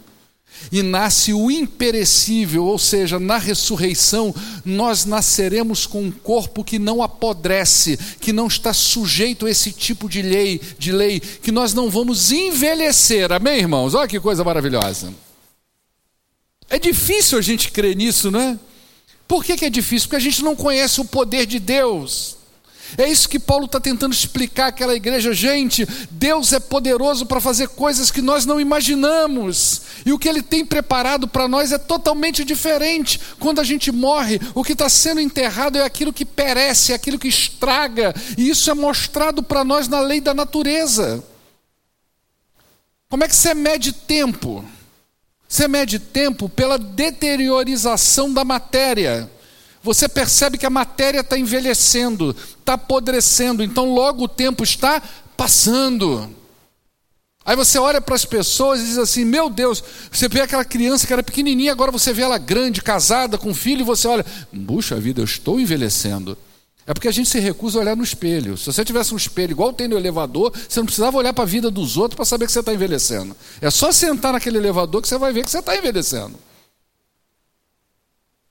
e nasce o imperecível, ou seja, na ressurreição, nós nasceremos com um corpo que não apodrece, que não está sujeito a esse tipo de lei, de lei, que nós não vamos envelhecer. Amém, irmãos? Olha que coisa maravilhosa. É difícil a gente crer nisso, não é? Por que, que é difícil? Porque a gente não conhece o poder de Deus. É isso que Paulo está tentando explicar àquela igreja. Gente, Deus é poderoso para fazer coisas que nós não imaginamos. E o que Ele tem preparado para nós é totalmente diferente. Quando a gente morre, o que está sendo enterrado é aquilo que perece, é aquilo que estraga. E isso é mostrado para nós na lei da natureza. Como é que você mede tempo? Você mede tempo pela deteriorização da matéria. Você percebe que a matéria está envelhecendo, está apodrecendo, então logo o tempo está passando. Aí você olha para as pessoas e diz assim: Meu Deus, você vê aquela criança que era pequenininha, agora você vê ela grande, casada, com filho, e você olha: Puxa vida, eu estou envelhecendo. É porque a gente se recusa a olhar no espelho. Se você tivesse um espelho igual tem no elevador, você não precisava olhar para a vida dos outros para saber que você está envelhecendo. É só sentar naquele elevador que você vai ver que você está envelhecendo.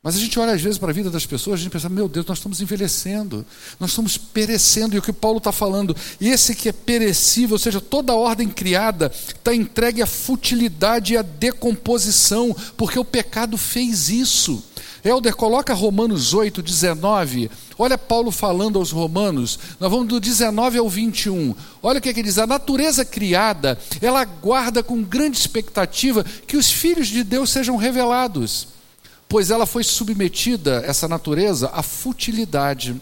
Mas a gente olha às vezes para a vida das pessoas, a gente pensa, meu Deus, nós estamos envelhecendo, nós estamos perecendo, e o que Paulo está falando, esse que é perecível, ou seja, toda a ordem criada está entregue à futilidade e à decomposição, porque o pecado fez isso. Helder, coloca Romanos 8, 19. Olha Paulo falando aos Romanos, nós vamos do 19 ao 21. Olha o que, é que diz: a natureza criada, ela aguarda com grande expectativa que os filhos de Deus sejam revelados, pois ela foi submetida, essa natureza, à futilidade.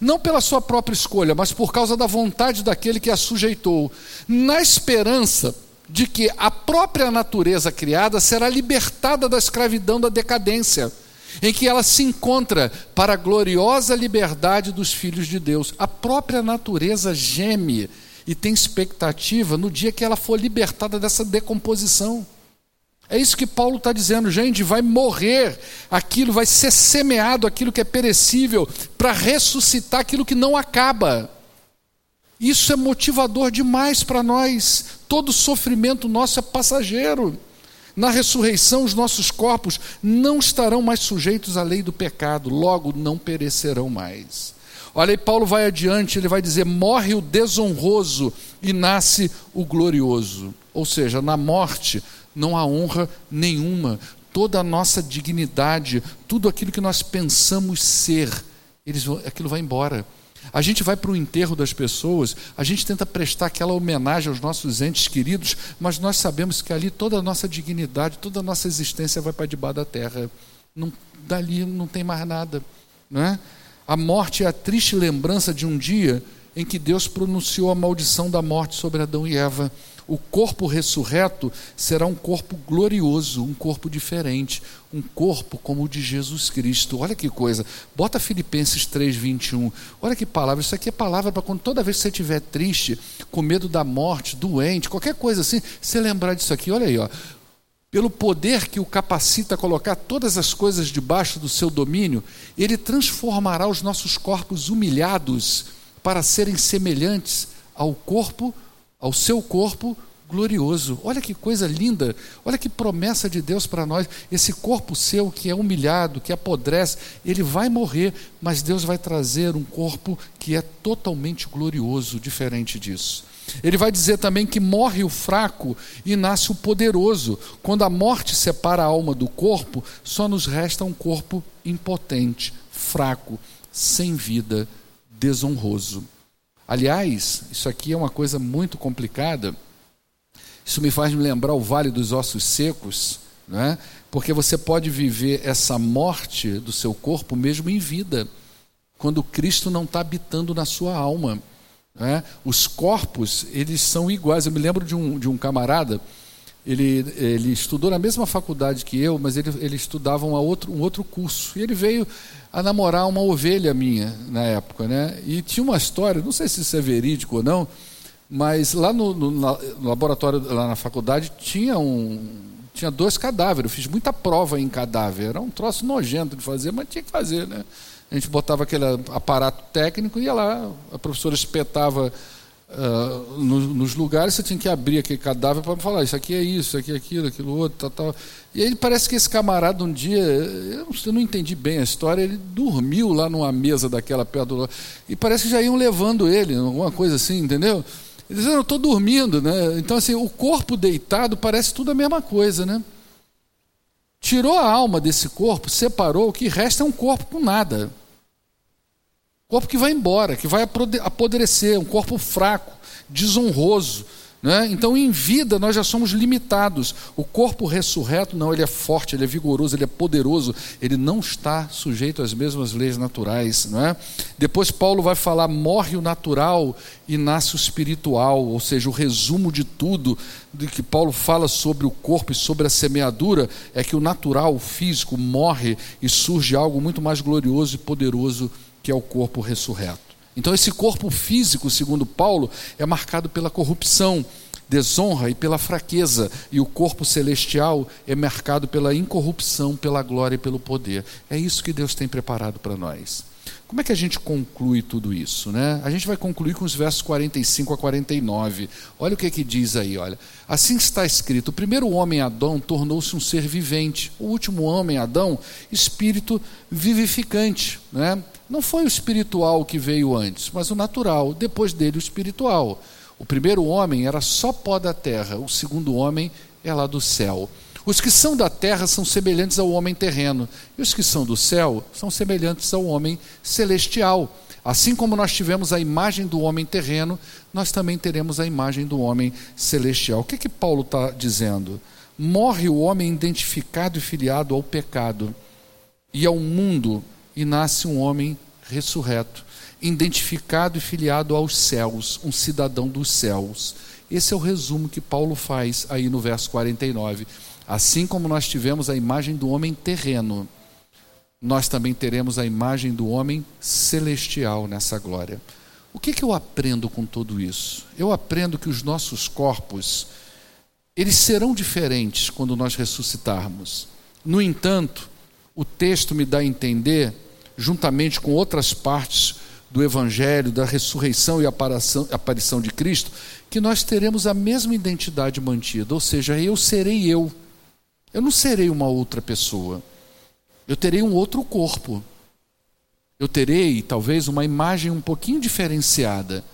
Não pela sua própria escolha, mas por causa da vontade daquele que a sujeitou, na esperança de que a própria natureza criada será libertada da escravidão da decadência em que ela se encontra para a gloriosa liberdade dos filhos de Deus. A própria natureza geme e tem expectativa no dia que ela for libertada dessa decomposição. É isso que Paulo está dizendo, gente, vai morrer aquilo, vai ser semeado aquilo que é perecível, para ressuscitar aquilo que não acaba. Isso é motivador demais para nós. Todo sofrimento nosso é passageiro. Na ressurreição, os nossos corpos não estarão mais sujeitos à lei do pecado, logo não perecerão mais. Olha aí, Paulo vai adiante, ele vai dizer: morre o desonroso e nasce o glorioso. Ou seja, na morte não há honra nenhuma, toda a nossa dignidade, tudo aquilo que nós pensamos ser, eles, aquilo vai embora. A gente vai para o enterro das pessoas, a gente tenta prestar aquela homenagem aos nossos entes queridos, mas nós sabemos que ali toda a nossa dignidade, toda a nossa existência vai para debaixo da terra. Não, dali não tem mais nada. Não é? A morte é a triste lembrança de um dia em que Deus pronunciou a maldição da morte sobre Adão e Eva o corpo ressurreto será um corpo glorioso, um corpo diferente, um corpo como o de Jesus Cristo. Olha que coisa. Bota Filipenses 3:21. Olha que palavra. Isso aqui é palavra para quando toda vez que você estiver triste, com medo da morte, doente, qualquer coisa assim, você lembrar disso aqui. Olha aí, ó. Pelo poder que o capacita a colocar todas as coisas debaixo do seu domínio, ele transformará os nossos corpos humilhados para serem semelhantes ao corpo ao seu corpo glorioso. Olha que coisa linda, olha que promessa de Deus para nós. Esse corpo seu que é humilhado, que apodrece, ele vai morrer, mas Deus vai trazer um corpo que é totalmente glorioso, diferente disso. Ele vai dizer também que morre o fraco e nasce o poderoso. Quando a morte separa a alma do corpo, só nos resta um corpo impotente, fraco, sem vida, desonroso. Aliás, isso aqui é uma coisa muito complicada. Isso me faz me lembrar o Vale dos Ossos Secos, né? porque você pode viver essa morte do seu corpo mesmo em vida, quando Cristo não está habitando na sua alma. Né? Os corpos, eles são iguais. Eu me lembro de um, de um camarada, ele, ele estudou na mesma faculdade que eu, mas ele, ele estudava um outro, um outro curso. E ele veio a namorar uma ovelha minha na época, né? E tinha uma história, não sei se isso é verídico ou não, mas lá no, no, no laboratório, lá na faculdade, tinha um, tinha dois cadáveres. Eu fiz muita prova em cadáver. Era um troço nojento de fazer, mas tinha que fazer, né? A gente botava aquele aparato técnico, ia lá, a professora espetava uh, nos, nos, lugares, você tinha que abrir aquele cadáver para falar: isso aqui é isso, isso aqui é aquilo, aquilo outro, tal, tal. E aí parece que esse camarada um dia, eu não, eu não entendi bem a história, ele dormiu lá numa mesa daquela perto do. E parece que já iam levando ele, alguma coisa assim, entendeu? Ele dizendo, eu estou dormindo, né? Então, assim, o corpo deitado parece tudo a mesma coisa, né? Tirou a alma desse corpo, separou, o que resta é um corpo com nada. Corpo que vai embora, que vai apodrecer, um corpo fraco, desonroso, né? Então, em vida, nós já somos limitados. O corpo ressurreto, não, ele é forte, ele é vigoroso, ele é poderoso, ele não está sujeito às mesmas leis naturais. Não é? Depois, Paulo vai falar: morre o natural e nasce o espiritual, ou seja, o resumo de tudo de que Paulo fala sobre o corpo e sobre a semeadura é que o natural, o físico, morre e surge algo muito mais glorioso e poderoso que é o corpo ressurreto. Então, esse corpo físico, segundo Paulo, é marcado pela corrupção, desonra e pela fraqueza, e o corpo celestial é marcado pela incorrupção, pela glória e pelo poder. É isso que Deus tem preparado para nós. Como é que a gente conclui tudo isso? Né? A gente vai concluir com os versos 45 a 49. Olha o que, que diz aí, olha. Assim está escrito: o primeiro homem Adão tornou-se um ser vivente, o último homem Adão, espírito vivificante. Né? Não foi o espiritual que veio antes, mas o natural, depois dele o espiritual. O primeiro homem era só pó da terra, o segundo homem é lá do céu. Os que são da terra são semelhantes ao homem terreno, e os que são do céu são semelhantes ao homem celestial. Assim como nós tivemos a imagem do homem terreno, nós também teremos a imagem do homem celestial. O que, que Paulo está dizendo? Morre o homem identificado e filiado ao pecado e ao mundo e nasce um homem ressurreto, identificado e filiado aos céus, um cidadão dos céus. Esse é o resumo que Paulo faz aí no verso 49. Assim como nós tivemos a imagem do homem terreno, nós também teremos a imagem do homem celestial nessa glória. O que, que eu aprendo com tudo isso? Eu aprendo que os nossos corpos, eles serão diferentes quando nós ressuscitarmos. No entanto, o texto me dá a entender juntamente com outras partes do Evangelho, da ressurreição e aparição, de Cristo, que nós teremos a mesma identidade mantida, ou seja, eu serei eu. Eu não serei uma outra pessoa. Eu terei um outro corpo. Eu terei, talvez, uma imagem um pouquinho diferenciada,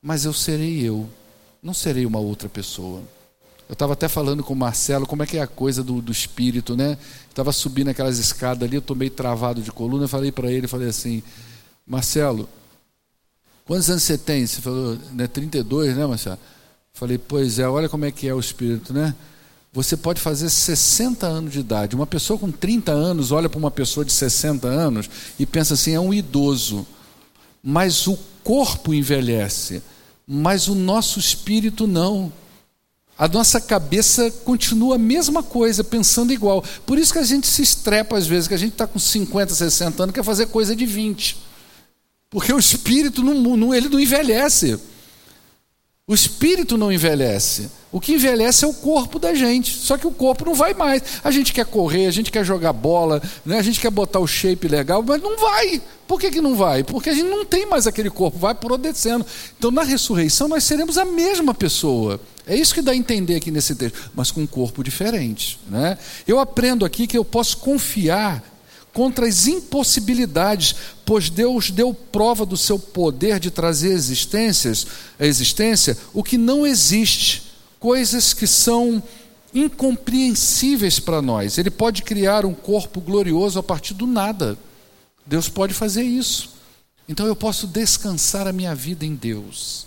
mas eu serei eu. Não serei uma outra pessoa. Eu estava até falando com o Marcelo como é que é a coisa do, do espírito, né? Estava subindo aquelas escadas ali, eu estou meio travado de coluna, falei para ele, falei assim, Marcelo, quantos anos você tem? Você falou, né, 32, né, Marcelo? Falei, pois é, olha como é que é o espírito, né? Você pode fazer 60 anos de idade. Uma pessoa com 30 anos olha para uma pessoa de 60 anos e pensa assim, é um idoso. Mas o corpo envelhece, mas o nosso espírito não. A nossa cabeça continua a mesma coisa, pensando igual. Por isso que a gente se estrepa às vezes, que a gente está com 50, 60 anos, quer fazer coisa de 20. Porque o espírito não, não, ele não envelhece. O espírito não envelhece. O que envelhece é o corpo da gente. Só que o corpo não vai mais. A gente quer correr, a gente quer jogar bola, né? a gente quer botar o shape legal, mas não vai. Por que, que não vai? Porque a gente não tem mais aquele corpo, vai apodrecendo. Então, na ressurreição, nós seremos a mesma pessoa. É isso que dá a entender aqui nesse texto, mas com um corpo diferente. Né? Eu aprendo aqui que eu posso confiar contra as impossibilidades, pois Deus deu prova do seu poder de trazer existências, a existência o que não existe, coisas que são incompreensíveis para nós. Ele pode criar um corpo glorioso a partir do nada. Deus pode fazer isso. Então eu posso descansar a minha vida em Deus.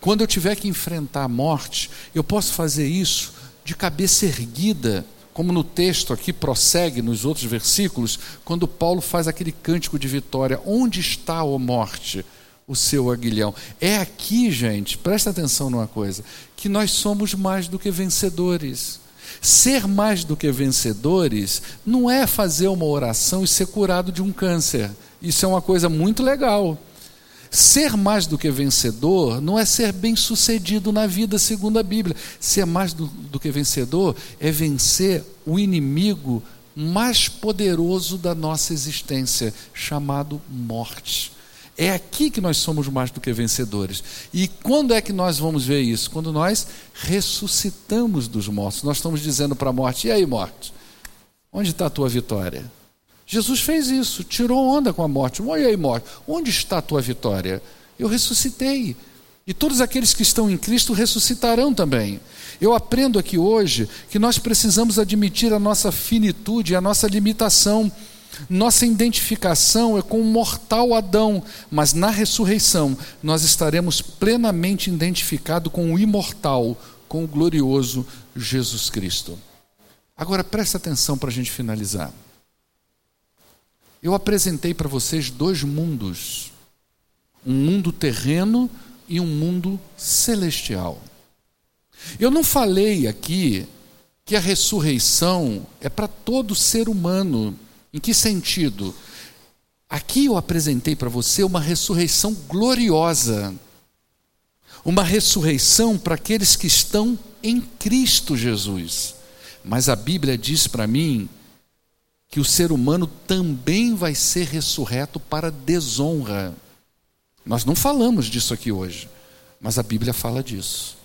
Quando eu tiver que enfrentar a morte, eu posso fazer isso de cabeça erguida, como no texto aqui prossegue nos outros versículos, quando Paulo faz aquele cântico de vitória: Onde está, ó morte, o seu aguilhão? É aqui, gente, presta atenção numa coisa, que nós somos mais do que vencedores. Ser mais do que vencedores não é fazer uma oração e ser curado de um câncer. Isso é uma coisa muito legal. Ser mais do que vencedor não é ser bem sucedido na vida, segundo a Bíblia. Ser mais do, do que vencedor é vencer o inimigo mais poderoso da nossa existência, chamado morte. É aqui que nós somos mais do que vencedores. E quando é que nós vamos ver isso? Quando nós ressuscitamos dos mortos. Nós estamos dizendo para a morte: e aí, morte? Onde está a tua vitória? Jesus fez isso, tirou onda com a morte. E aí, morte? Onde está a tua vitória? Eu ressuscitei. E todos aqueles que estão em Cristo ressuscitarão também. Eu aprendo aqui hoje que nós precisamos admitir a nossa finitude, a nossa limitação. Nossa identificação é com o mortal Adão, mas na ressurreição nós estaremos plenamente identificados com o imortal, com o glorioso Jesus Cristo. Agora preste atenção para a gente finalizar. Eu apresentei para vocês dois mundos: um mundo terreno e um mundo celestial. Eu não falei aqui que a ressurreição é para todo ser humano. Em que sentido? Aqui eu apresentei para você uma ressurreição gloriosa. Uma ressurreição para aqueles que estão em Cristo Jesus. Mas a Bíblia diz para mim que o ser humano também vai ser ressurreto para desonra. Nós não falamos disso aqui hoje, mas a Bíblia fala disso.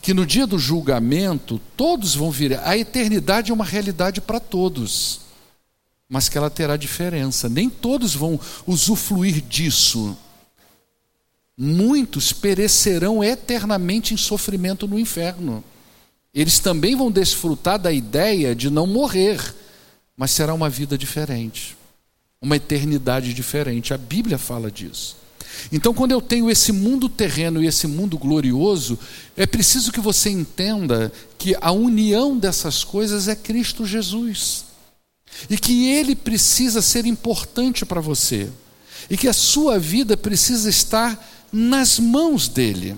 Que no dia do julgamento, todos vão vir. A eternidade é uma realidade para todos, mas que ela terá diferença. Nem todos vão usufruir disso. Muitos perecerão eternamente em sofrimento no inferno. Eles também vão desfrutar da ideia de não morrer, mas será uma vida diferente, uma eternidade diferente. A Bíblia fala disso. Então, quando eu tenho esse mundo terreno e esse mundo glorioso, é preciso que você entenda que a união dessas coisas é Cristo Jesus. E que ele precisa ser importante para você. E que a sua vida precisa estar nas mãos dele.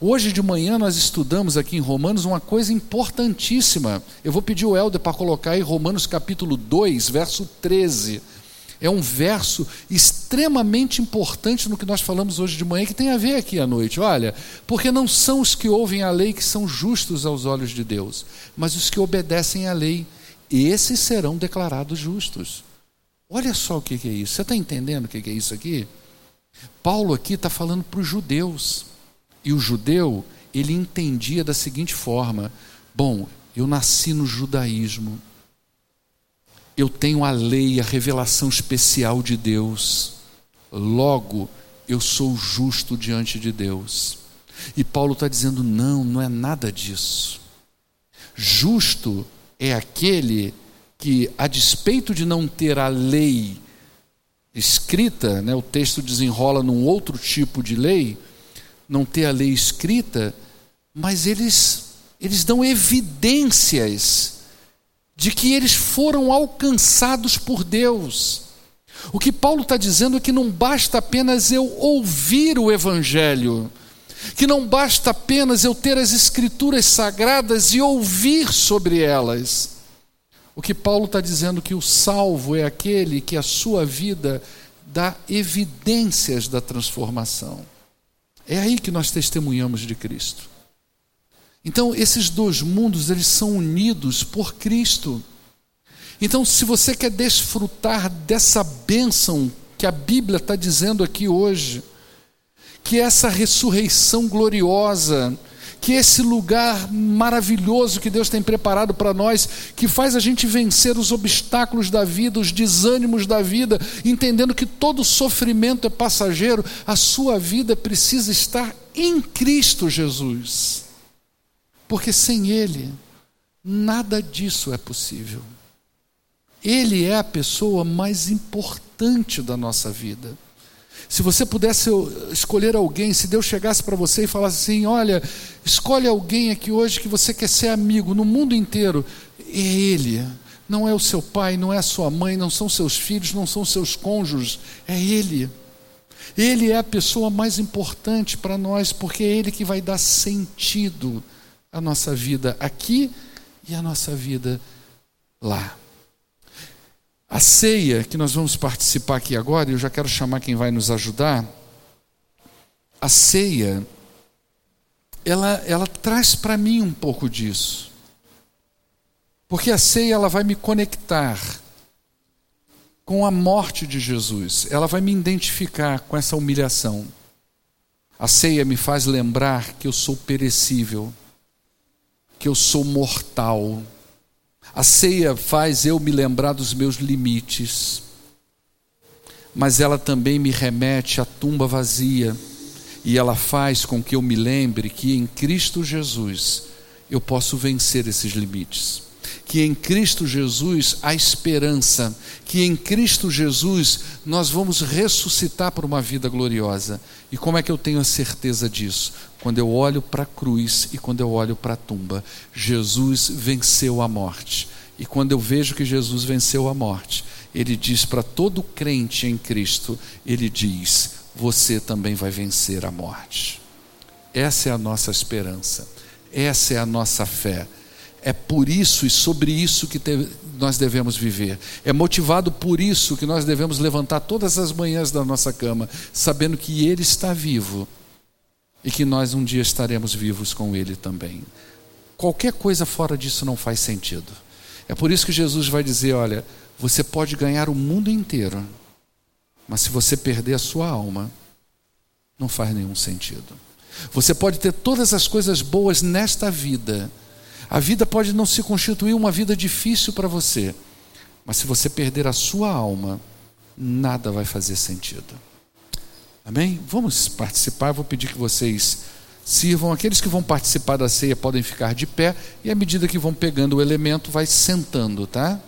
Hoje de manhã nós estudamos aqui em Romanos uma coisa importantíssima. Eu vou pedir o Helder para colocar aí Romanos capítulo 2, verso 13 é um verso extremamente importante no que nós falamos hoje de manhã, que tem a ver aqui à noite. Olha, porque não são os que ouvem a lei que são justos aos olhos de Deus, mas os que obedecem à lei, esses serão declarados justos. Olha só o que é isso. Você está entendendo o que é isso aqui? Paulo aqui está falando para os judeus. E o judeu, ele entendia da seguinte forma: bom, eu nasci no judaísmo, eu tenho a lei, a revelação especial de Deus. Logo, eu sou justo diante de Deus. E Paulo está dizendo: não, não é nada disso. Justo é aquele que, a despeito de não ter a lei escrita, né, o texto desenrola num outro tipo de lei, não ter a lei escrita, mas eles, eles dão evidências de que eles foram alcançados por Deus. O que Paulo está dizendo é que não basta apenas eu ouvir o Evangelho, que não basta apenas eu ter as Escrituras sagradas e ouvir sobre elas. O que Paulo está dizendo é que o salvo é aquele que a sua vida dá evidências da transformação. É aí que nós testemunhamos de Cristo. Então, esses dois mundos, eles são unidos por Cristo. Então, se você quer desfrutar dessa bênção que a Bíblia está dizendo aqui hoje, que essa ressurreição gloriosa, que esse lugar maravilhoso que Deus tem preparado para nós, que faz a gente vencer os obstáculos da vida, os desânimos da vida, entendendo que todo sofrimento é passageiro, a sua vida precisa estar em Cristo Jesus. Porque sem Ele, nada disso é possível. Ele é a pessoa mais importante da nossa vida. Se você pudesse escolher alguém, se Deus chegasse para você e falasse assim: Olha, escolhe alguém aqui hoje que você quer ser amigo no mundo inteiro, é Ele. Não é o seu pai, não é a sua mãe, não são seus filhos, não são seus cônjuges, é Ele. Ele é a pessoa mais importante para nós, porque é Ele que vai dar sentido a nossa vida aqui e a nossa vida lá. A ceia que nós vamos participar aqui agora, eu já quero chamar quem vai nos ajudar. A ceia, ela, ela traz para mim um pouco disso. Porque a ceia ela vai me conectar com a morte de Jesus. Ela vai me identificar com essa humilhação. A ceia me faz lembrar que eu sou perecível, que eu sou mortal. A ceia faz eu me lembrar dos meus limites. Mas ela também me remete à tumba vazia. E ela faz com que eu me lembre que em Cristo Jesus eu posso vencer esses limites que em Cristo Jesus há esperança, que em Cristo Jesus nós vamos ressuscitar para uma vida gloriosa. E como é que eu tenho a certeza disso? Quando eu olho para a cruz e quando eu olho para a tumba, Jesus venceu a morte. E quando eu vejo que Jesus venceu a morte, ele diz para todo crente em Cristo, ele diz: você também vai vencer a morte. Essa é a nossa esperança. Essa é a nossa fé. É por isso e sobre isso que te, nós devemos viver. É motivado por isso que nós devemos levantar todas as manhãs da nossa cama, sabendo que Ele está vivo e que nós um dia estaremos vivos com Ele também. Qualquer coisa fora disso não faz sentido. É por isso que Jesus vai dizer: olha, você pode ganhar o mundo inteiro, mas se você perder a sua alma, não faz nenhum sentido. Você pode ter todas as coisas boas nesta vida a vida pode não se constituir uma vida difícil para você, mas se você perder a sua alma, nada vai fazer sentido. Amém? Vamos participar. Vou pedir que vocês sirvam. Aqueles que vão participar da ceia podem ficar de pé e à medida que vão pegando o elemento, vai sentando, tá?